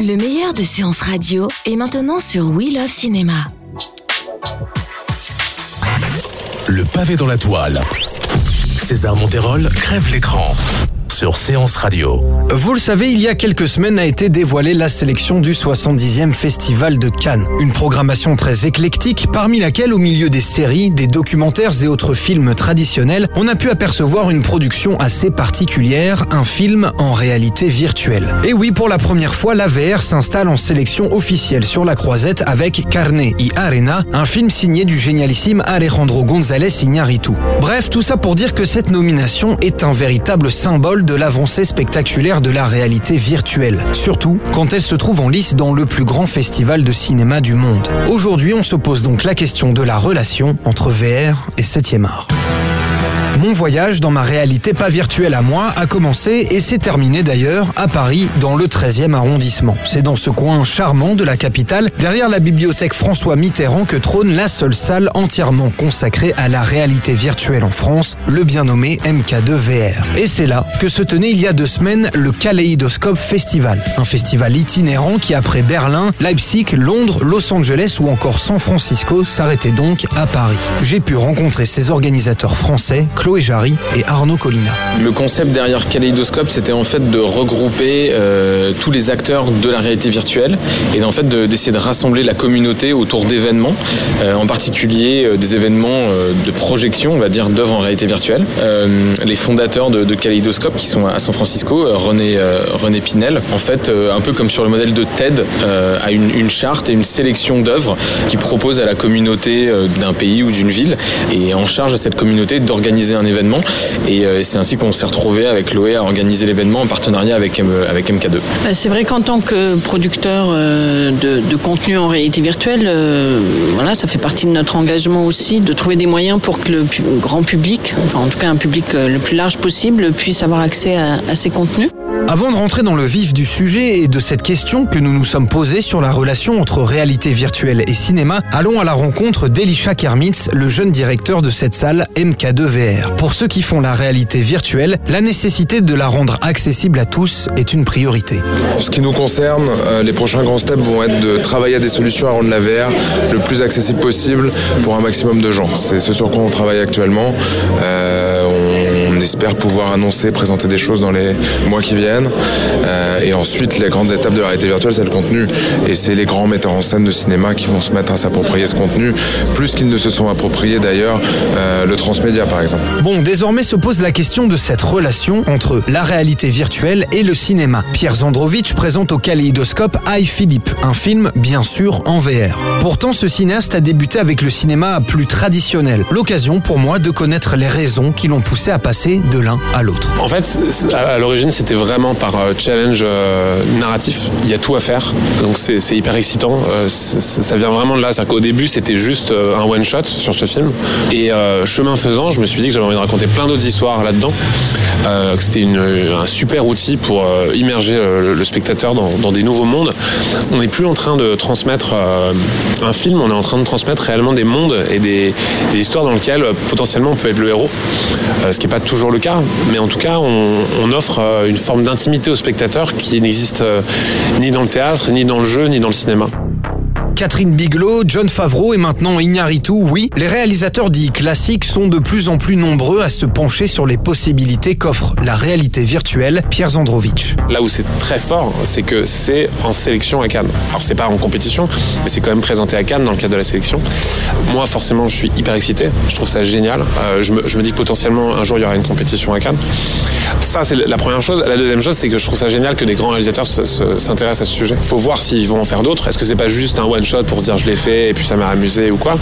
Le meilleur de séances radio est maintenant sur We Love Cinéma. Le pavé dans la toile. César Monterol crève l'écran sur Séance Radio. Vous le savez, il y a quelques semaines a été dévoilée la sélection du 70e Festival de Cannes. Une programmation très éclectique, parmi laquelle, au milieu des séries, des documentaires et autres films traditionnels, on a pu apercevoir une production assez particulière, un film en réalité virtuelle. Et oui, pour la première fois, la VR s'installe en sélection officielle sur la croisette avec Carne y Arena, un film signé du génialissime Alejandro González Iñárritu. Bref, tout ça pour dire que cette nomination est un véritable symbole de l'avancée spectaculaire de la réalité virtuelle, surtout quand elle se trouve en lice dans le plus grand festival de cinéma du monde. Aujourd'hui, on se pose donc la question de la relation entre VR et 7e art. Mon voyage dans ma réalité pas virtuelle à moi a commencé et s'est terminé d'ailleurs à Paris dans le 13e arrondissement. C'est dans ce coin charmant de la capitale, derrière la bibliothèque François Mitterrand que trône la seule salle entièrement consacrée à la réalité virtuelle en France, le bien nommé MK2 VR. Et c'est là que se tenait il y a deux semaines le Kaleidoscope Festival, un festival itinérant qui après Berlin, Leipzig, Londres, Los Angeles ou encore San Francisco s'arrêtait donc à Paris. J'ai pu rencontrer ses organisateurs français, Jarry et Arnaud Collina. Le concept derrière Kaleidoscope, c'était en fait de regrouper euh, tous les acteurs de la réalité virtuelle et en fait de- d'essayer de, rassembler la communauté autour d'événements, euh, en particulier euh, des événements de projection, on va dire, d'œuvres en réalité virtuelle. Les fondateurs de, de Kaleidoscope, qui sont à San Francisco, René, Pinel, en fait, un peu comme sur le modèle de TED, a une, une charte et une sélection d'œuvres qui propose à la communauté d'un pays ou d'une ville et en charge à cette communauté d'organiser un événement. Et euh, c'est ainsi qu'on s'est retrouvé avec Loé à organiser l'événement en partenariat avec, avec MK2. Bah, C'est vrai qu'en tant que producteur euh, de, contenu en réalité virtuelle, euh, voilà, ça fait partie de notre engagement aussi de trouver des moyens pour que le grand public, enfin en tout cas un public le plus large possible, puisse avoir accès à ces contenus. Avant de rentrer dans le vif du sujet et de cette question que nous nous sommes posée sur la relation entre réalité virtuelle et cinéma, allons à la rencontre d'Elisha Kermitz, le jeune directeur de cette salle MK2 VR. Pour ceux qui font la réalité virtuelle, la nécessité de la rendre accessible à tous est une priorité. En ce qui nous concerne, euh, les prochains grands steps vont être de travailler à des solutions à rendre la VR le plus accessible possible pour un maximum de gens. C'est ce sur quoi on travaille actuellement. On, on espère pouvoir annoncer, présenter des choses dans les mois qui viennent. Euh, et ensuite, les grandes étapes de la réalité virtuelle, c'est le contenu. Et c'est les grands metteurs en scène de cinéma qui vont se mettre à s'approprier ce contenu, plus qu'ils ne se sont appropriés d'ailleurs euh, le transmédia par exemple. Bon, désormais se pose la question de cette relation entre la réalité virtuelle et le cinéma. Pierre Zandrovitch présente au Kaléidoscope I Philippe, un film bien sûr en VR. Pourtant, ce cinéaste a débuté avec le cinéma plus traditionnel. L'occasion pour moi de connaître les raisons qui l'ont poussé à passer de l'un à l'autre. En fait, c'est- à l'origine, c'était vraiment par euh, challenge euh, narratif. Il y a tout à faire, donc c'est c'est hyper excitant. Euh, c'est- c'est- ça vient vraiment de là. C'est-à-dire qu'au début, c'était juste un one shot sur ce film, et chemin faisant, je me suis dit que j'avais envie de raconter plein d'autres histoires là-dedans. C'était un super outil pour immerger le spectateur dans, des nouveaux mondes. On n'est plus en train de transmettre un film, on est en train de transmettre réellement des mondes et des, histoires dans lesquelles potentiellement on peut être le héros, ce qui n'est pas toujours le cas, mais en tout cas on, offre euh, une forme d'intimité au spectateur qui n'existe euh, ni dans le théâtre, ni dans le jeu, ni dans le cinéma. Catherine Bigelow, John Favreau et maintenant Iñárritu, oui, les réalisateurs dits classiques sont de plus en plus nombreux à se pencher sur les possibilités qu'offre la réalité virtuelle. Pierre Zandrovitch. Là où c'est très fort, c'est que c'est en sélection à Cannes. Alors c'est pas en compétition, mais c'est quand même présenté à Cannes dans le cadre de la sélection. Moi forcément je suis hyper excité, je trouve ça génial. Euh, je, me, dis que potentiellement un jour il y aura une compétition à Cannes. Ça c'est la première chose. La deuxième chose c'est que je trouve ça génial que des grands réalisateurs se- se- s'intéressent à ce sujet. Faut voir s'ils vont en faire d'autres. Est-ce que c'est pas juste un one pour se dire je l'ai fait et puis ça m'a amusé ou quoi.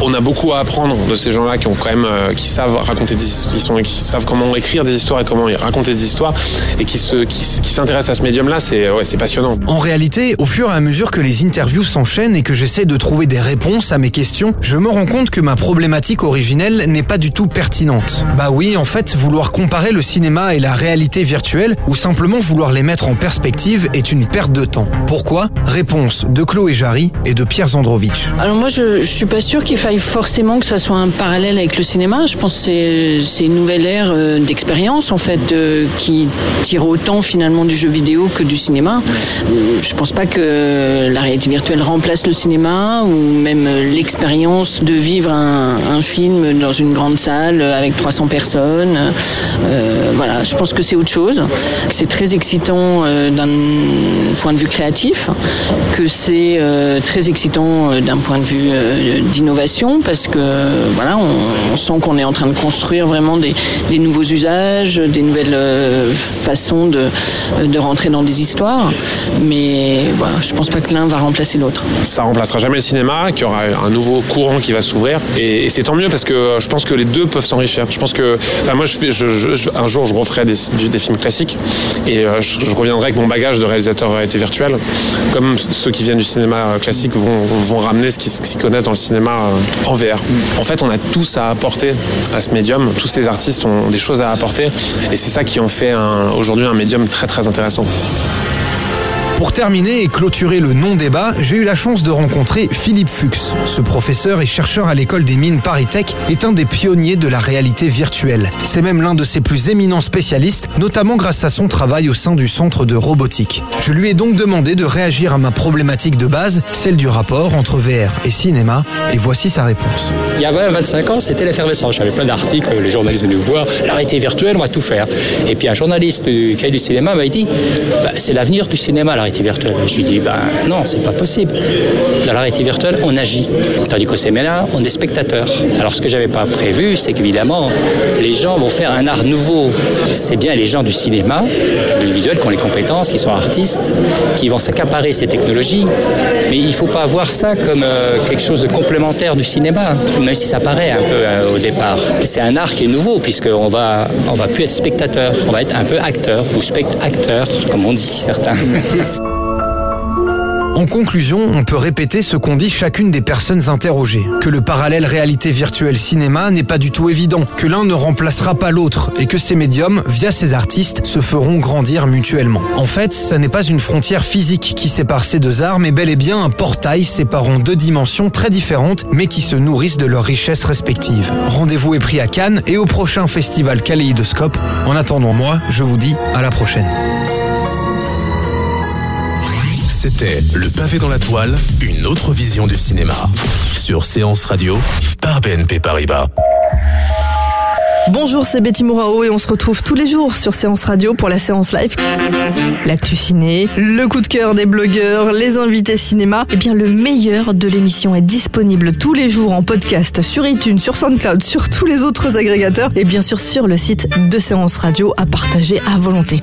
On a beaucoup à apprendre de ces gens-là qui ont quand même, euh, qui savent raconter des qui, sont, qui savent comment écrire des histoires et comment raconter des histoires et qui se, qui, s'intéressent à ce médium-là. C'est, ouais, c'est passionnant. En réalité, au fur et à mesure que les interviews s'enchaînent et que j'essaie de trouver des réponses à mes questions, je me rends compte que ma problématique originelle n'est pas du tout pertinente. Bah oui, en fait, vouloir comparer le cinéma et la réalité virtuelle ou simplement vouloir les mettre en perspective est une perte de temps. Pourquoi? Réponse de Chloé Jarry et de Pierre Zandrovitch. Alors moi, je, je suis pas sûr qu'il faille forcément que ça soit un parallèle avec le cinéma. Je pense que c'est une nouvelle ère euh, d'expérience en fait euh, qui tire autant finalement du jeu vidéo que du cinéma. Je pense pas que la réalité virtuelle remplace le cinéma ou même l'expérience de vivre un, film dans une grande salle avec 300 personnes. Euh, voilà, je pense que c'est autre chose. C'est très excitant euh, d'un point de vue créatif, que c'est euh, très excitant euh, d'un point de vue euh, d'innovation parce que voilà, on, sent qu'on est en train de construire vraiment des, nouveaux usages, des nouvelles façons de, de rentrer dans des histoires. Mais voilà, je pense pas que l'un va remplacer l'autre. Ça remplacera jamais le cinéma, qu'il y aura un nouveau courant qui va s'ouvrir. Et, c'est tant mieux parce que je pense que les deux peuvent s'enrichir. Je pense que, enfin moi, un jour, je referai des, des films classiques et euh, je, reviendrai avec mon bagage de réalisateur réalité virtuelle, comme ceux qui viennent du cinéma classique vont, vont ramener ce qu'ils connaissent dans le cinéma euh, en VR. En fait, on a tous à apporter à ce médium. Tous ces artistes ont des choses à apporter et c'est ça qui en fait aujourd'hui un médium très très intéressant. Pour terminer et clôturer le non-débat, j'ai eu la chance de rencontrer Philippe Fuchs. Ce professeur et chercheur à l'école des mines Paris Tech est un des pionniers de la réalité virtuelle. C'est même l'un de ses plus éminents spécialistes, notamment grâce à son travail au sein du centre de robotique. Je lui ai donc demandé de réagir à ma problématique de base, celle du rapport entre VR et cinéma, et voici sa réponse. Il y a 20, 25 ans, c'était l'effervescence. J'avais plein d'articles, les journalistes venaient voir, la réalité virtuelle, on va tout faire. Et puis un journaliste du cahier du cinéma m'a dit, bah, c'est l'avenir du cinéma, la réalité Je lui dis, ben non, c'est pas possible. Dans la réalité virtuelle, on agit. Tandis qu'au cinéma, on est spectateur. Alors ce que j'avais pas prévu, c'est qu'évidemment, les gens vont faire un art nouveau. C'est bien les gens du cinéma, du visuel, qui ont les compétences, qui sont artistes, qui vont s'accaparer ces technologies. Mais il faut pas voir ça comme euh, quelque chose de complémentaire du cinéma, même si ça paraît un peu euh, au départ. C'est un art qui est nouveau, puisqu'on va, on va plus être spectateur, on va être un peu acteur, ou spectateur, comme on dit certains. En conclusion, on peut répéter ce qu'ont dit chacune des personnes interrogées. Que le parallèle réalité virtuelle cinéma n'est pas du tout évident, que l'un ne remplacera pas l'autre et que ces médiums, via ces artistes, se feront grandir mutuellement. En fait, ça n'est pas une frontière physique qui sépare ces deux arts, mais bel et bien un portail séparant deux dimensions très différentes, mais qui se nourrissent de leurs richesses respectives. Rendez-vous est pris à Cannes et au prochain festival Kaléidoscope. En attendant moi, je vous dis à la prochaine. C'était Le pavé dans la toile, une autre vision du cinéma. Sur Séance Radio, par BNP Paribas. Bonjour, c'est Betty Mourao et on se retrouve tous les jours sur Séance Radio pour la séance live. L'actu ciné, le coup de cœur des blogueurs, les invités cinéma. Eh bien, le meilleur de l'émission est disponible tous les jours en podcast sur iTunes, sur SoundCloud, sur tous les autres agrégateurs et bien sûr sur le site de Séance Radio à partager à volonté.